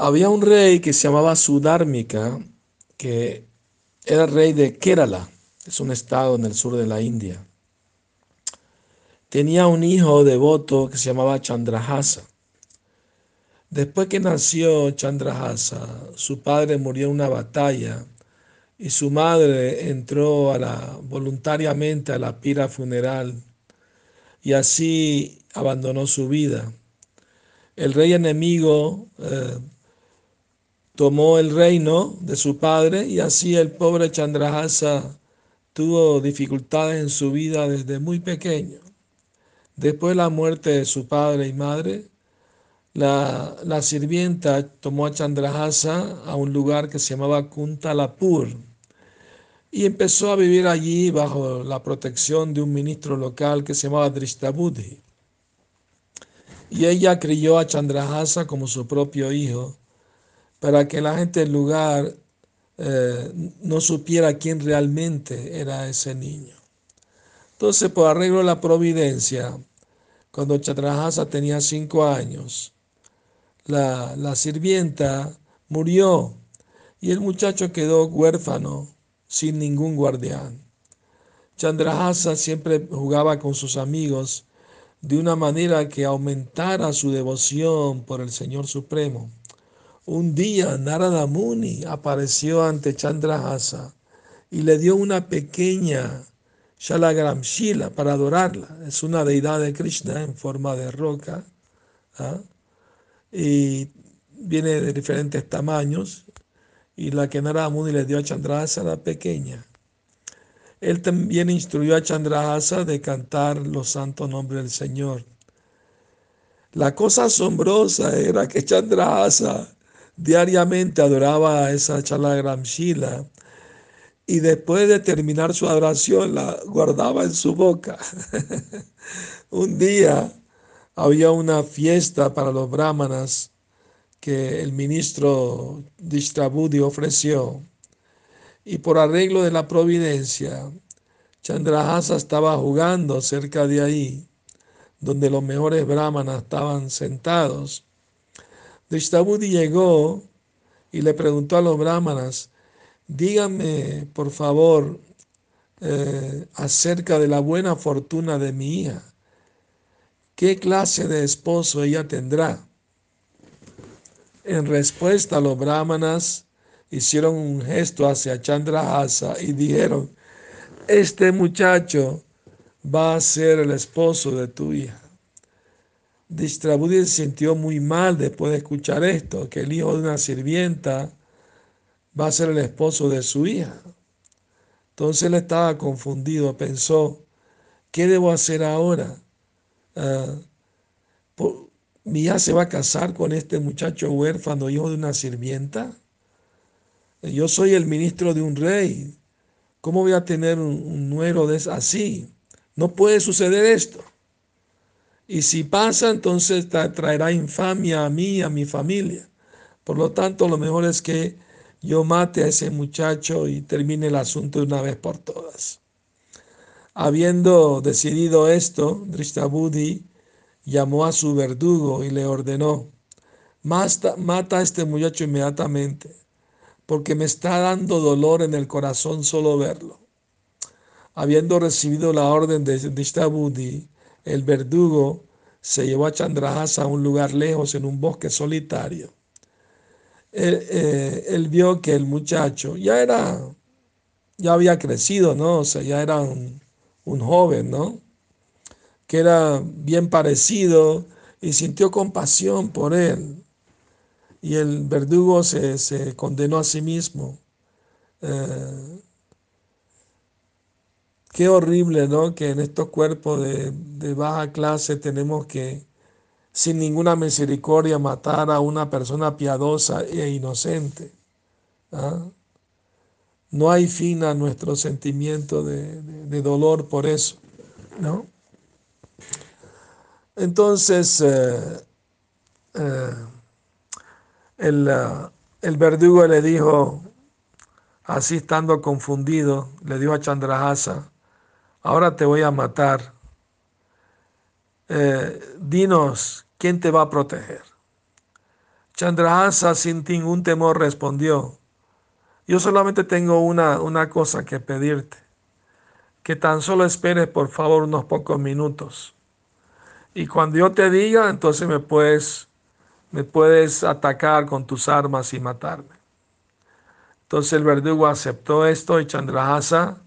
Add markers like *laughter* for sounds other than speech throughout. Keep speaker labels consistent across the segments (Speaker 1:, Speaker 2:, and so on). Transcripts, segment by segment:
Speaker 1: Había un rey que se llamaba Sudármica, que era rey de Kerala, es un estado en el sur de la India. Tenía un hijo devoto que se llamaba Chandrahasa. Después que nació Chandrahasa, su padre murió en una batalla y su madre entró a la, voluntariamente a la pira funeral y así abandonó su vida. El rey enemigo eh, tomó el reino de su padre y así el pobre Chandrahasa tuvo dificultades en su vida desde muy pequeño. Después de la muerte de su padre y madre, la, la sirvienta tomó a Chandrahasa a un lugar que se llamaba Kuntalapur y empezó a vivir allí bajo la protección de un ministro local que se llamaba Drishtabudhi. Y ella crió a Chandrahasa como su propio hijo para que la gente del lugar eh, no supiera quién realmente era ese niño. Entonces, por arreglo de la providencia, cuando Chandrahasa tenía cinco años, la, la sirvienta murió y el muchacho quedó huérfano, sin ningún guardián. Chandrahasa siempre jugaba con sus amigos de una manera que aumentara su devoción por el Señor Supremo. Un día Narada Muni apareció ante Chandrahasa y le dio una pequeña Shalagram Shila para adorarla. Es una deidad de Krishna en forma de roca. ¿ah? Y viene de diferentes tamaños. Y la que Narada Muni le dio a Chandrahasa era pequeña. Él también instruyó a Chandrahasa de cantar los santos nombres del Señor. La cosa asombrosa era que Chandrahasa diariamente adoraba a esa Chalagram Shila y después de terminar su adoración la guardaba en su boca. *laughs* Un día había una fiesta para los brahmanas que el ministro Distrabudi ofreció y por arreglo de la providencia Chandrahasa estaba jugando cerca de ahí donde los mejores brahmanas estaban sentados Drishtabudi llegó y le preguntó a los brahmanas, díganme por favor eh, acerca de la buena fortuna de mi hija. ¿Qué clase de esposo ella tendrá? En respuesta, los brahmanas hicieron un gesto hacia Chandrahasa y dijeron, este muchacho va a ser el esposo de tu hija. Distrabudi se sintió muy mal después de escuchar esto, que el hijo de una sirvienta va a ser el esposo de su hija. Entonces él estaba confundido, pensó, ¿qué debo hacer ahora? Ah, ¿Mi hija se va a casar con este muchacho huérfano, hijo de una sirvienta? Yo soy el ministro de un rey. ¿Cómo voy a tener un, un nuero de así? No puede suceder esto. Y si pasa, entonces traerá infamia a mí y a mi familia. Por lo tanto, lo mejor es que yo mate a ese muchacho y termine el asunto de una vez por todas. Habiendo decidido esto, Drishtabudi llamó a su verdugo y le ordenó, mata a este muchacho inmediatamente, porque me está dando dolor en el corazón solo verlo. Habiendo recibido la orden de Drishtabudi, el verdugo se llevó a Chandrahasa a un lugar lejos en un bosque solitario. Eh, él, vio que el muchacho ya era, ya había crecido, ¿no? O sea, ya era un, joven, ¿no? Que era bien parecido y sintió compasión por él. Y el verdugo se, condenó a sí mismo. Eh, Qué horrible, ¿no? Que en estos cuerpos de, baja clase tenemos que, sin ninguna misericordia, matar a una persona piadosa e inocente. ¿ah? No hay fin a nuestro sentimiento de, dolor por eso, ¿no? Entonces, eh, eh, el, el verdugo le dijo, así estando confundido, le dijo a Chandrahasa, ahora te voy a matar. Eh, dinos, ¿quién te va a proteger? Chandrahasa sin ningún temor respondió, yo solamente tengo una, una cosa que pedirte, que tan solo esperes por favor unos pocos minutos. Y cuando yo te diga, entonces me puedes, me puedes atacar con tus armas y matarme. Entonces el verdugo aceptó esto y Chandrahasa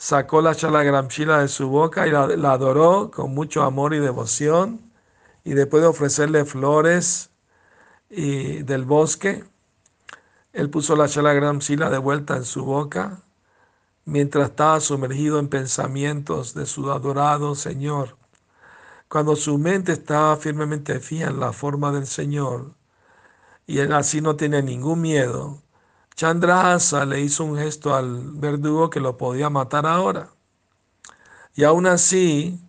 Speaker 1: sacó la chalagramchila de su boca y la, adoró con mucho amor y devoción. Y después de ofrecerle flores y del bosque, él puso la chalagramchila de vuelta en su boca mientras estaba sumergido en pensamientos de su adorado Señor. Cuando su mente estaba firmemente fija en la forma del Señor y él así no tenía ningún miedo, Chandrahasa le hizo un gesto al verdugo que lo podía matar ahora. Y aún así,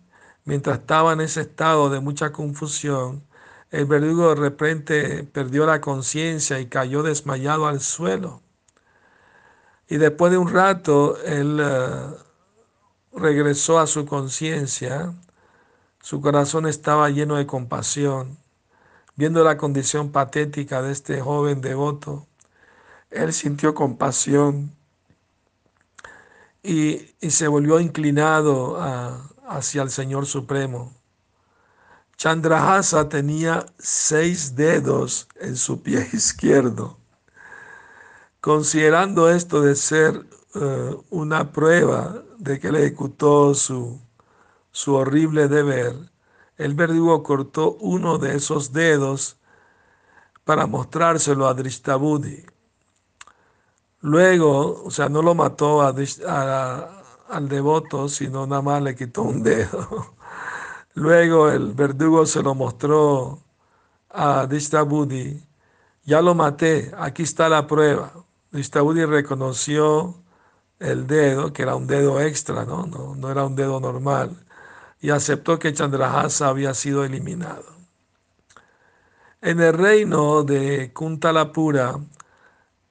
Speaker 1: mientras estaba en ese estado de mucha confusión, el verdugo de repente perdió la conciencia y cayó desmayado al suelo. Y después de un rato, él eh, regresó a su conciencia. Su corazón estaba lleno de compasión, viendo la condición patética de este joven devoto él sintió compasión y, se volvió inclinado hacia el Señor Supremo. Chandrahasa tenía seis dedos en su pie *laughs* izquierdo. Considerando esto de ser eh, una prueba de que él ejecutó su, su horrible deber, el verdugo cortó uno de esos dedos para mostrárselo a Drishtabudi. Luego, o sea, no lo mató al devoto, sino nada más le quitó un dedo. *laughs* Luego el verdugo se lo mostró a Dishtabudi. Ya lo maté, aquí está la prueba. Dishtabudi reconoció el dedo, que era un dedo extra, ¿no? No, no era un dedo normal, y aceptó que Chandrahasa había sido eliminado. En el reino de Kuntalapura,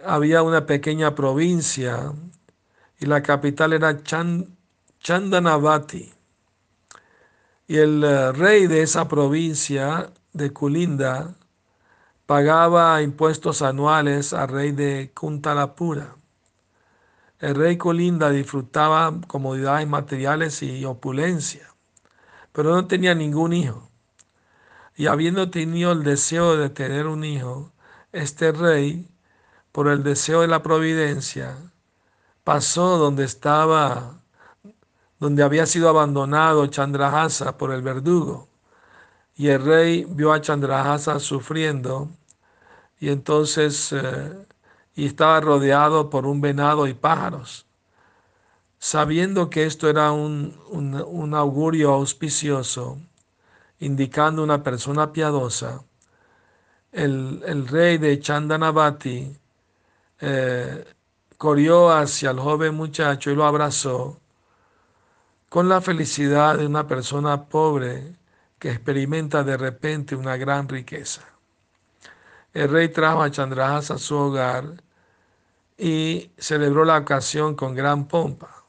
Speaker 1: había una pequeña provincia y la capital era Chandanavati. Y el eh, rey de esa provincia, de Kulinda, pagaba impuestos anuales al rey de Kuntalapura. El rey Kulinda disfrutaba comodidades materiales y opulencia, pero no tenía ningún hijo. Y habiendo tenido el deseo de tener un hijo, este rey por el deseo de la providencia, pasó donde estaba, donde había sido abandonado Chandrahasa por el verdugo. Y el rey vio a Chandrahasa sufriendo y entonces eh, y estaba rodeado por un venado y pájaros. Sabiendo que esto era un, un augurio auspicioso, indicando una persona piadosa, el, el rey de Chandanavati eh, corrió hacia el joven muchacho y lo abrazó con la felicidad de una persona pobre que experimenta de repente una gran riqueza. El rey trajo a Chandrahasa a su hogar y celebró la ocasión con gran pompa.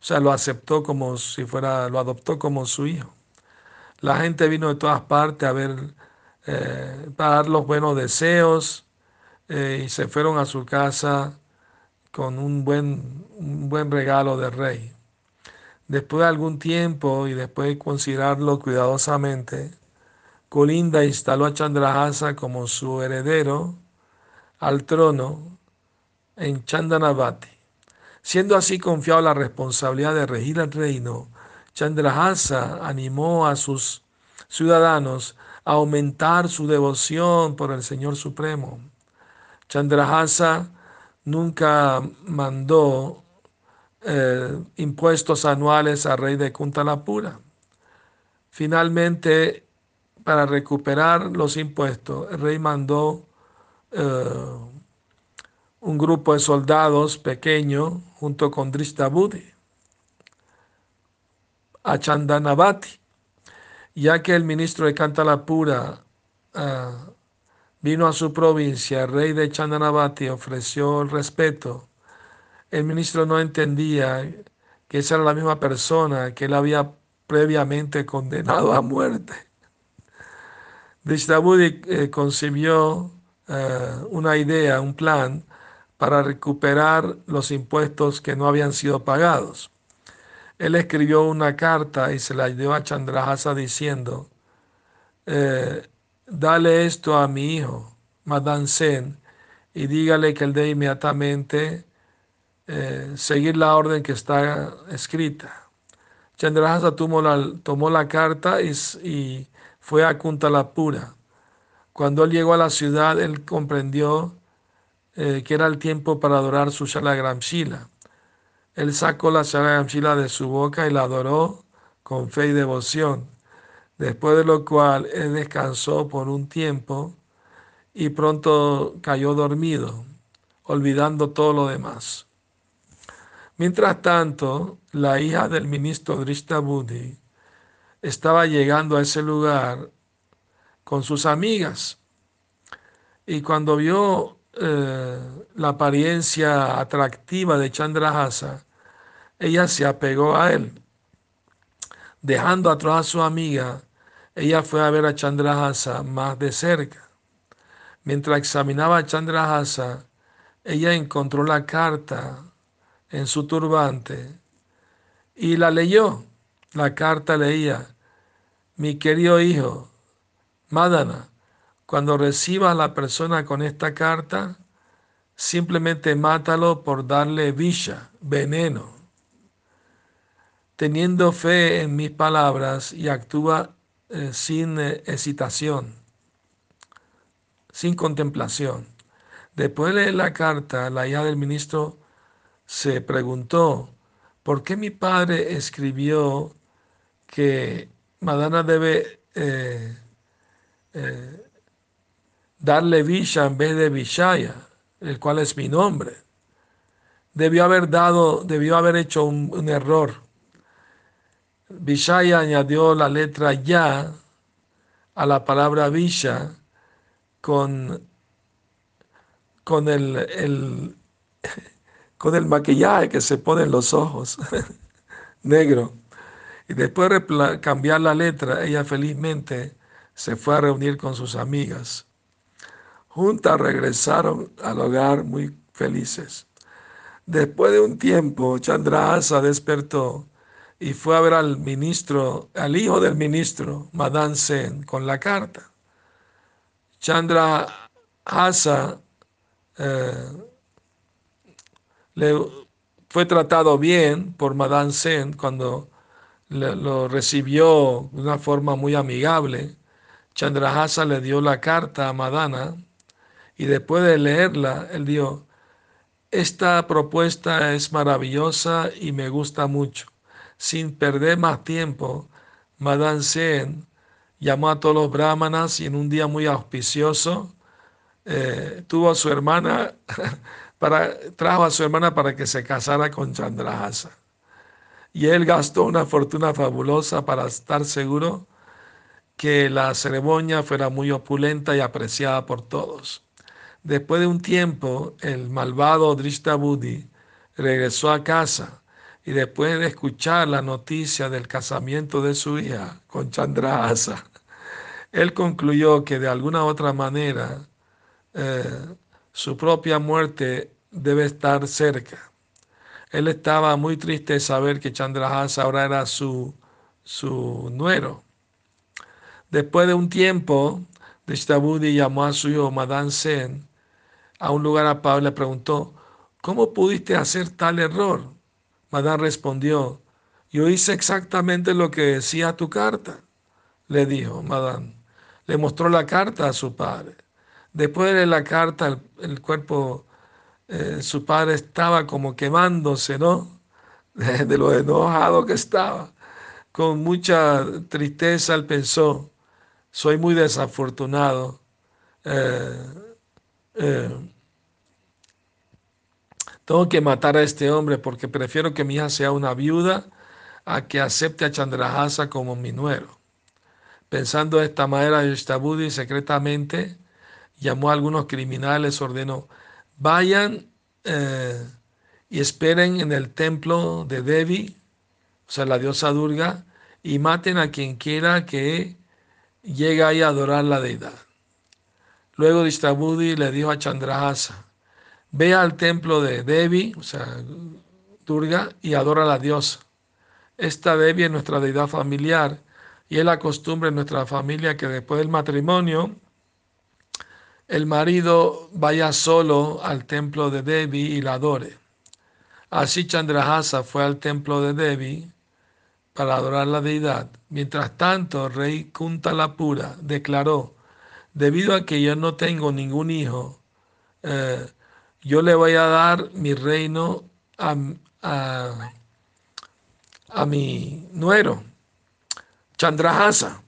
Speaker 1: O sea, lo aceptó como si fuera, lo adoptó como su hijo. La gente vino de todas partes a ver, eh, para dar los buenos deseos, eh, y se fueron a su casa con un buen, un buen regalo del rey. Después de algún tiempo y después de considerarlo cuidadosamente, Colinda instaló a Chandrahasa como su heredero al trono en Chandanavati. Siendo así confiado la responsabilidad de regir el reino, Chandrahasa animó a sus ciudadanos a aumentar su devoción por el Señor Supremo Chandrahasa nunca mandó eh, impuestos anuales al rey de Kuntalapura. Finalmente, para recuperar los impuestos, el rey mandó eh, un grupo de soldados pequeño junto con Drishtabudi a Chandanavati, ya que el ministro de Kantalapura eh, vino a su provincia, el rey de Chandanavati ofreció el respeto. El ministro no entendía que esa era la misma persona que él había previamente condenado a muerte. Drishtabudi eh, concibió eh, una idea, un plan para recuperar los impuestos que no habían sido pagados. Él escribió una carta y se la dio a Chandrahasa diciendo, eh, dale esto a mi hijo, Madan Sen, y dígale que él debe inmediatamente eh, seguir la orden que está escrita. Chandrahasa tomó la, carta y, fue a Kuntalapura. Cuando él llegó a la ciudad, él comprendió eh, que era el tiempo para adorar su Shalagramshila. Él sacó la Shalagramshila de su boca y la adoró con fe y devoción, después de lo cual él descansó por un tiempo y pronto cayó dormido, olvidando todo lo demás. Mientras tanto, la hija del ministro Drishtabudi estaba llegando a ese lugar con sus amigas y cuando vio eh, la apariencia atractiva de Chandrahasa, ella se apegó a él. Dejando atrás a su amiga, ella fue a ver a Chandrahasa más de cerca. Mientras examinaba a Chandrahasa, ella encontró la carta en su turbante y la leyó. La carta leía, mi querido hijo, Madana, cuando recibas a la persona con esta carta, simplemente mátalo por darle villa, veneno. Teniendo fe en mis palabras y actúa eh, sin eh, hesitación sin contemplación. Después de leer la carta, la hija del ministro se preguntó, ¿por qué mi padre escribió que Madana debe eh, eh, darle Visha en vez de Vishaya, el cual es mi nombre? Debió haber dado, debió haber hecho un, error. Vishaya añadió la letra ya a la palabra Visha con, con el, *laughs* con el maquillaje que se pone en los ojos, *laughs* negro. Y después de cambiar la letra, ella felizmente se fue a reunir con sus amigas. Juntas regresaron al hogar muy felices. Después de un tiempo, Chandrasa despertó y fue a ver al ministro, al hijo del ministro, Madan Sen, con la carta. Chandra Hasa eh, le fue tratado bien por Madan Sen cuando lo recibió de una forma muy amigable. Chandrahasa le dio la carta a Madana y después de leerla, él dijo, esta propuesta es maravillosa y me gusta mucho. Sin perder más tiempo, Madan Sen llamó a todos los brahmanas y en un día muy auspicioso eh, tuvo a su hermana, *laughs* para, trajo a su hermana para que se casara con Chandrahasa. Y él gastó una fortuna fabulosa para estar seguro que la ceremonia fuera muy opulenta y apreciada por todos. Después de un tiempo, el malvado Drishtabudi regresó a casa y después de escuchar la noticia del casamiento de su hija con Chandrahasa, *laughs* él concluyó que de alguna otra manera eh, su propia muerte debe estar cerca. Él estaba muy triste de saber que Chandrahasa ahora era su, su nuero. Después de un tiempo, Drishtabudi llamó a su hijo Madan Sen a un lugar apagado y le preguntó, ¿cómo pudiste hacer tal error? Madan respondió, yo hice exactamente lo que decía tu carta, le dijo Madan le mostró la carta a su padre. Después de la carta, el, cuerpo, eh, su padre estaba como quemándose, ¿no? De, lo enojado que estaba. Con mucha tristeza él pensó, soy muy desafortunado. Eh, eh, tengo que matar a este hombre porque prefiero que mi hija sea una viuda a que acepte a Chandrahasa como mi nuero. Pensando de esta manera, Yeshtabudi secretamente llamó a algunos criminales, ordenó, vayan eh, y esperen en el templo de Devi, o sea, la diosa Durga, y maten a quien quiera que llega ahí a adorar la deidad. Luego Dishtabudi le dijo a Chandrahasa, ve al templo de Devi, o sea, Durga, y adora a la diosa. Esta Devi es nuestra deidad familiar y es la costumbre en nuestra familia que después del matrimonio el marido vaya solo al templo de Devi y la adore. Así Chandrahasa fue al templo de Devi para adorar la deidad. Mientras tanto, el rey Kuntalapura declaró, debido a que yo no tengo ningún hijo, eh, yo le voy a dar mi reino a, a mi nuero, Chandrahasa.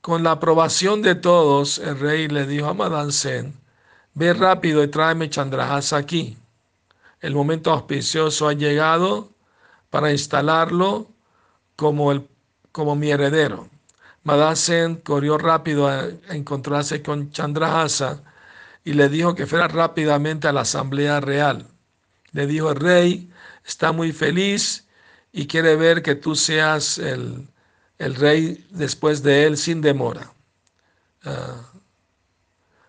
Speaker 1: Con la aprobación de todos, el rey le dijo a Madansen, ve rápido y tráeme Chandrahasa aquí. El momento auspicioso ha llegado para instalarlo como, el, como mi heredero. Madansen corrió rápido a, encontrarse con Chandrahasa y le dijo que fuera rápidamente a la asamblea real. Le dijo, el rey está muy feliz y quiere ver que tú seas el, el rey después de él sin demora. Ah,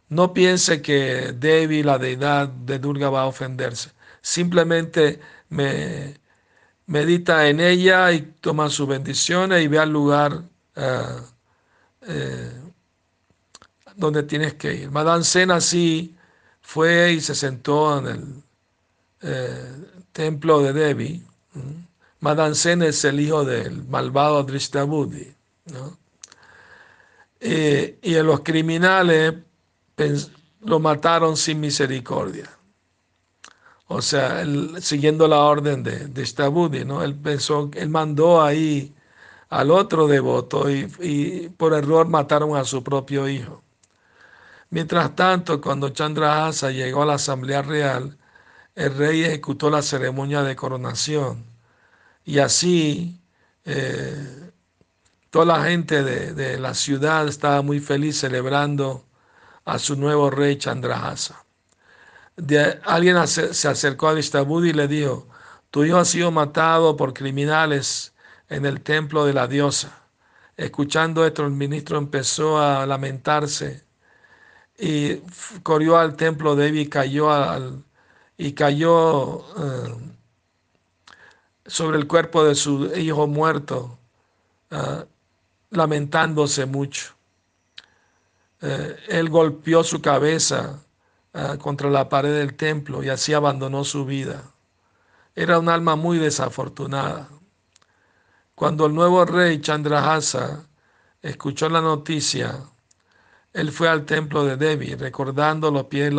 Speaker 1: no piense que Devi, la deidad de Durga, va a ofenderse. Simplemente me, medita en ella y toma su bendiciones y ve al lugar ah, eh, donde tienes que ir. Madame Sen así fue y se sentó en el eh, templo de Devi. Madansen es el hijo del malvado Drishtabudi. ¿no? Eh, y los criminales lo mataron sin misericordia. O sea, siguiendo la orden de, de ¿no? Él pensó, él mandó ahí al otro devoto y, por error mataron a su propio hijo. Mientras tanto, cuando Chandrahasa llegó a la Asamblea Real, el rey ejecutó la ceremonia de coronación y así eh, toda la gente de, la ciudad estaba muy feliz celebrando a su nuevo rey Chandrahasa. alguien se acercó a Vistabudi y le dijo, tu hijo ha sido matado por criminales en el templo de la diosa. Escuchando esto, el ministro empezó a lamentarse y corrió al templo de Evi y cayó, al, y cayó eh, sobre el cuerpo de su hijo muerto, ah, lamentándose mucho. Eh, él golpeó su cabeza contra la pared del templo y así abandonó su vida. Era un alma muy desafortunada. Cuando el nuevo rey Chandrahasa escuchó la noticia, él fue al templo de Devi, recordando los pies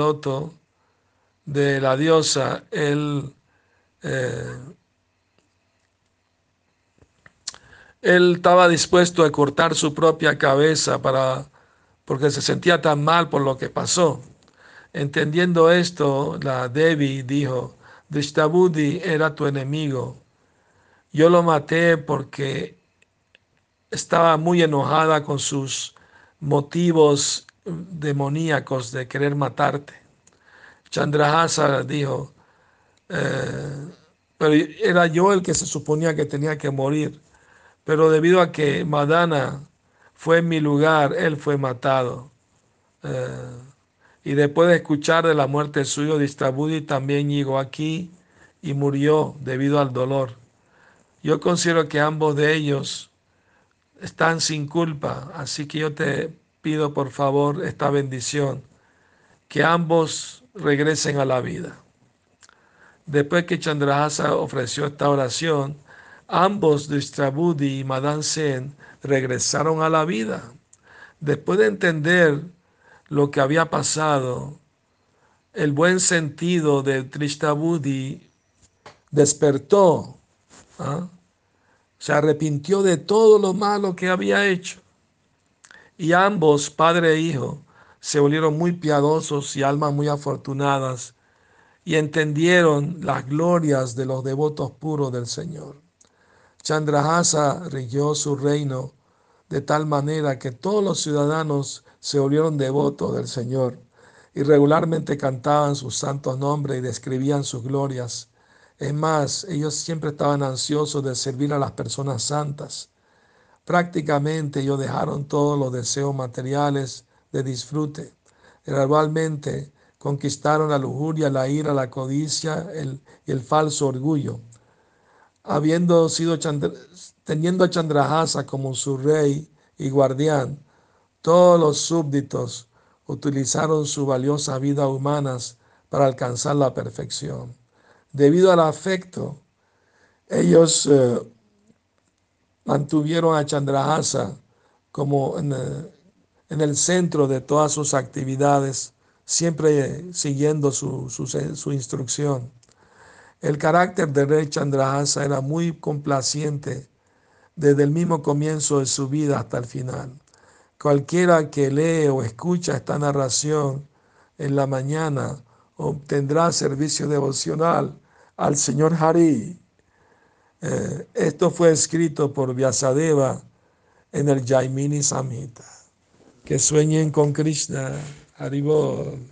Speaker 1: de la diosa, él eh, Él estaba dispuesto a cortar su propia cabeza para, porque se sentía tan mal por lo que pasó. Entendiendo esto, la Devi dijo, Drishtabudi era tu enemigo. Yo lo maté porque estaba muy enojada con sus motivos demoníacos de querer matarte. Chandrahasa dijo, eh, pero era yo el que se suponía que tenía que morir pero debido a que Madana fue en mi lugar, él fue matado. Eh, y después de escuchar de la muerte suyo, Distabudi también llegó aquí y murió debido al dolor. Yo considero que ambos de ellos están sin culpa, así que yo te pido por favor esta bendición, que ambos regresen a la vida. Después que Chandrahasa ofreció esta oración, Ambos, Distrabudi y Madan Sen, regresaron a la vida. Después de entender lo que había pasado, el buen sentido de Trishtabudi despertó, ¿ah? Se arrepintió de todo lo malo que había hecho. Y ambos, padre e hijo, se volvieron muy piadosos y almas muy afortunadas y entendieron las glorias de los devotos puros del Señor. Chandrahasa rigió su reino de tal manera que todos los ciudadanos se volvieron devotos del Señor y regularmente cantaban sus santos nombres y describían sus glorias. Es más, ellos siempre estaban ansiosos de servir a las personas santas. Prácticamente ellos dejaron todos los deseos materiales de disfrute. Gradualmente conquistaron la lujuria, la ira, la codicia y el falso orgullo. Habiendo sido teniendo a Chandrahasa como su rey y guardián, todos los súbditos utilizaron su valiosa vida humanas para alcanzar la perfección. Debido al afecto, ellos eh, mantuvieron a Chandrahasa como en, el centro de todas sus actividades, siempre siguiendo su, su instrucción. El carácter de rey Chandrahasa era muy complaciente desde el mismo comienzo de su vida hasta el final. Cualquiera que lee o escucha esta narración en la mañana obtendrá servicio devocional al Señor Hari. Eh, esto fue escrito por Vyasadeva en el Jaimini Samhita. Que sueñen con Krishna. Haribol.